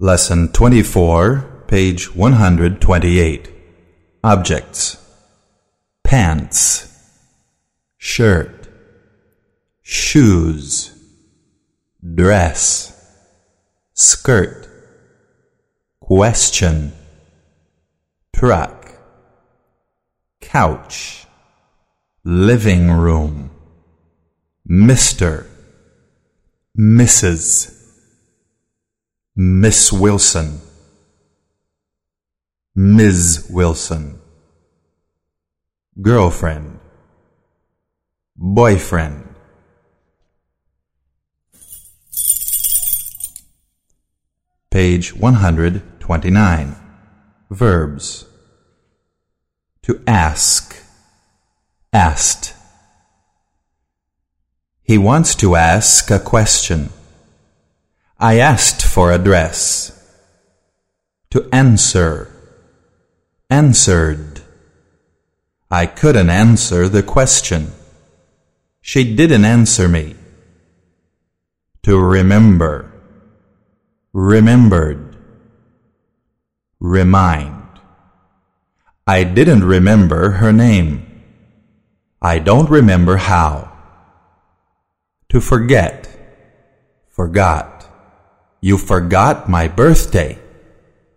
Lesson 24, page 128. Objects. Pants. Shirt. Shoes. Dress. Skirt. Question. Truck. Couch. Living room. Mr. Mrs. Miss Wilson, Ms. Wilson, girlfriend, boyfriend. Page 129. Verbs. To ask, asked. He wants to ask a question. I asked for a dress. To answer. Answered. I couldn't answer the question. She didn't answer me. To remember. Remembered. Remind. I didn't remember her name. I don't remember how. To forget. Forgot. You forgot my birthday.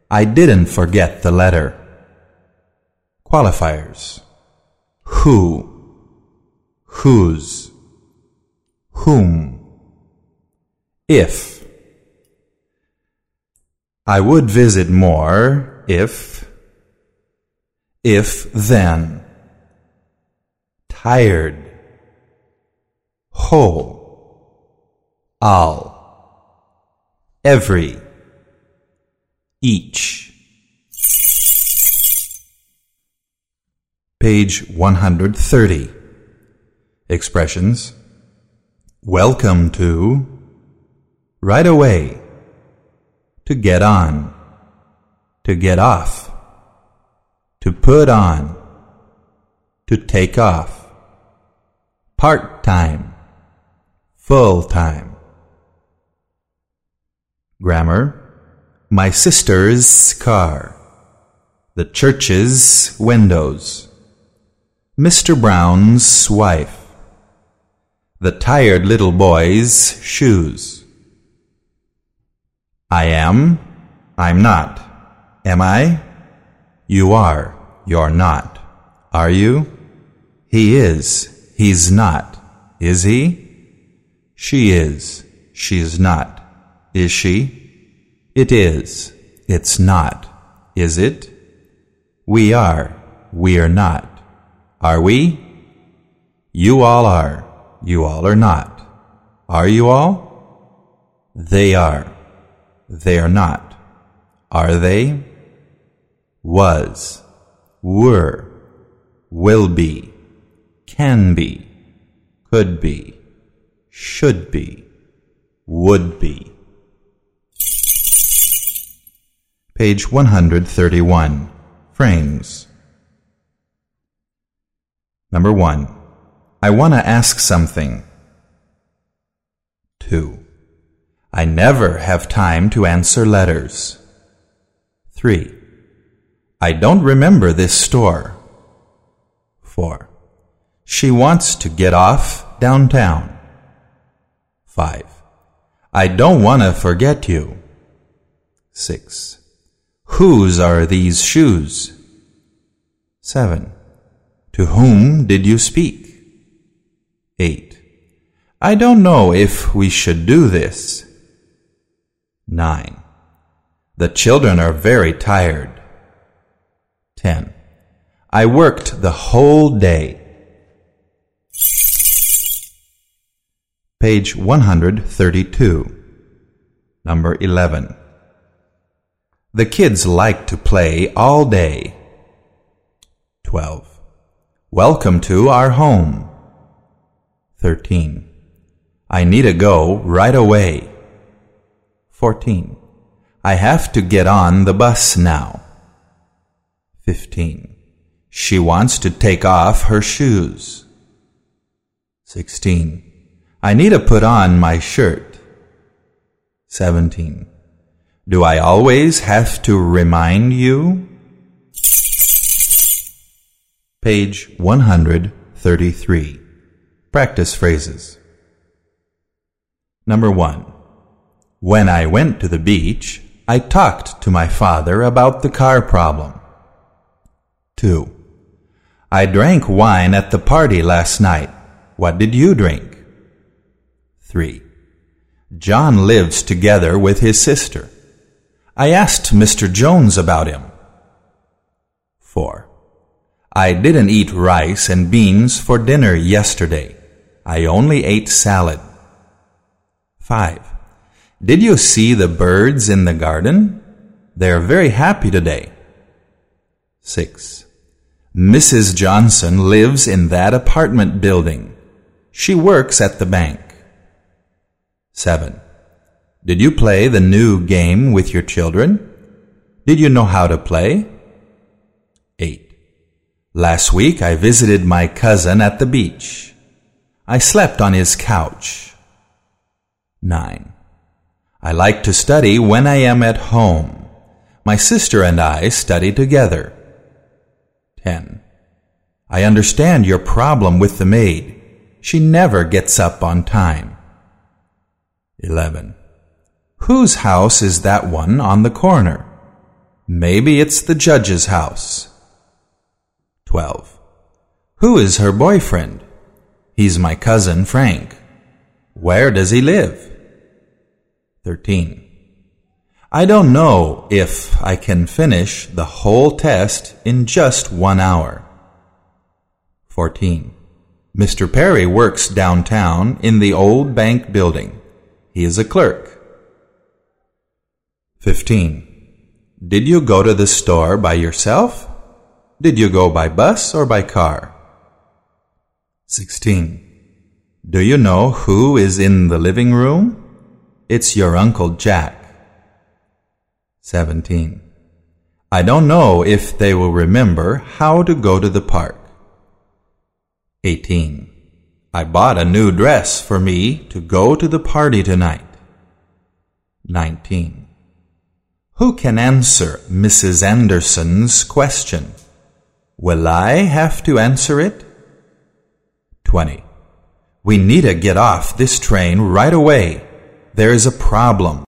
I didn't forget the letter. Qualifiers. Who, whose, whom. If. I would visit more if, if then. Tired. Whole. I'll every, each. Page 130. Expressions. Welcome to, right away, to get on, to get off, to put on, to take off, part time, full time. Grammar My sister's car. The church's windows. Mr. Brown's wife. The tired little boy's shoes. I am. I'm not. Am I? You are. You're not. Are you? He is. He's not. Is he? She is. She's not. Is she? It is. It's not. Is it? We are. We are not. Are we? You all are. You all are not. Are you all? They are. They are not. Are they? Was. Were. Will be. Can be. Could be. Should be. Would be. Page 131. Frames. Number 1. I want to ask something. 2. I never have time to answer letters. 3. I don't remember this store. 4. She wants to get off downtown. 5. I don't want to forget you. 6. Whose are these shoes? 7. To whom did you speak? 8. I don't know if we should do this. 9. The children are very tired. 10. I worked the whole day. Page 132. Number 11. The kids like to play all day. 12. Welcome to our home. 13. I need to go right away. 14. I have to get on the bus now. 15. She wants to take off her shoes. 16. I need to put on my shirt. 17. Do I always have to remind you? Page 133. Practice phrases. Number 1. When I went to the beach, I talked to my father about the car problem. 2. I drank wine at the party last night. What did you drink? 3. John lives together with his sister. I asked Mr. Jones about him. 4. I didn't eat rice and beans for dinner yesterday. I only ate salad. 5. Did you see the birds in the garden? They are very happy today. 6. Mrs. Johnson lives in that apartment building. She works at the bank. 7. Did you play the new game with your children? Did you know how to play? 8. Last week I visited my cousin at the beach. I slept on his couch. 9. I like to study when I am at home. My sister and I study together. 10. I understand your problem with the maid. She never gets up on time. 11. Whose house is that one on the corner? Maybe it's the judge's house. 12. Who is her boyfriend? He's my cousin Frank. Where does he live? 13. I don't know if I can finish the whole test in just one hour. 14. Mr. Perry works downtown in the old bank building. He is a clerk. 15. Did you go to the store by yourself? Did you go by bus or by car? 16. Do you know who is in the living room? It's your Uncle Jack. 17. I don't know if they will remember how to go to the park. 18. I bought a new dress for me to go to the party tonight. 19. Who can answer Mrs. Anderson's question? Will I have to answer it? 20. We need to get off this train right away. There is a problem.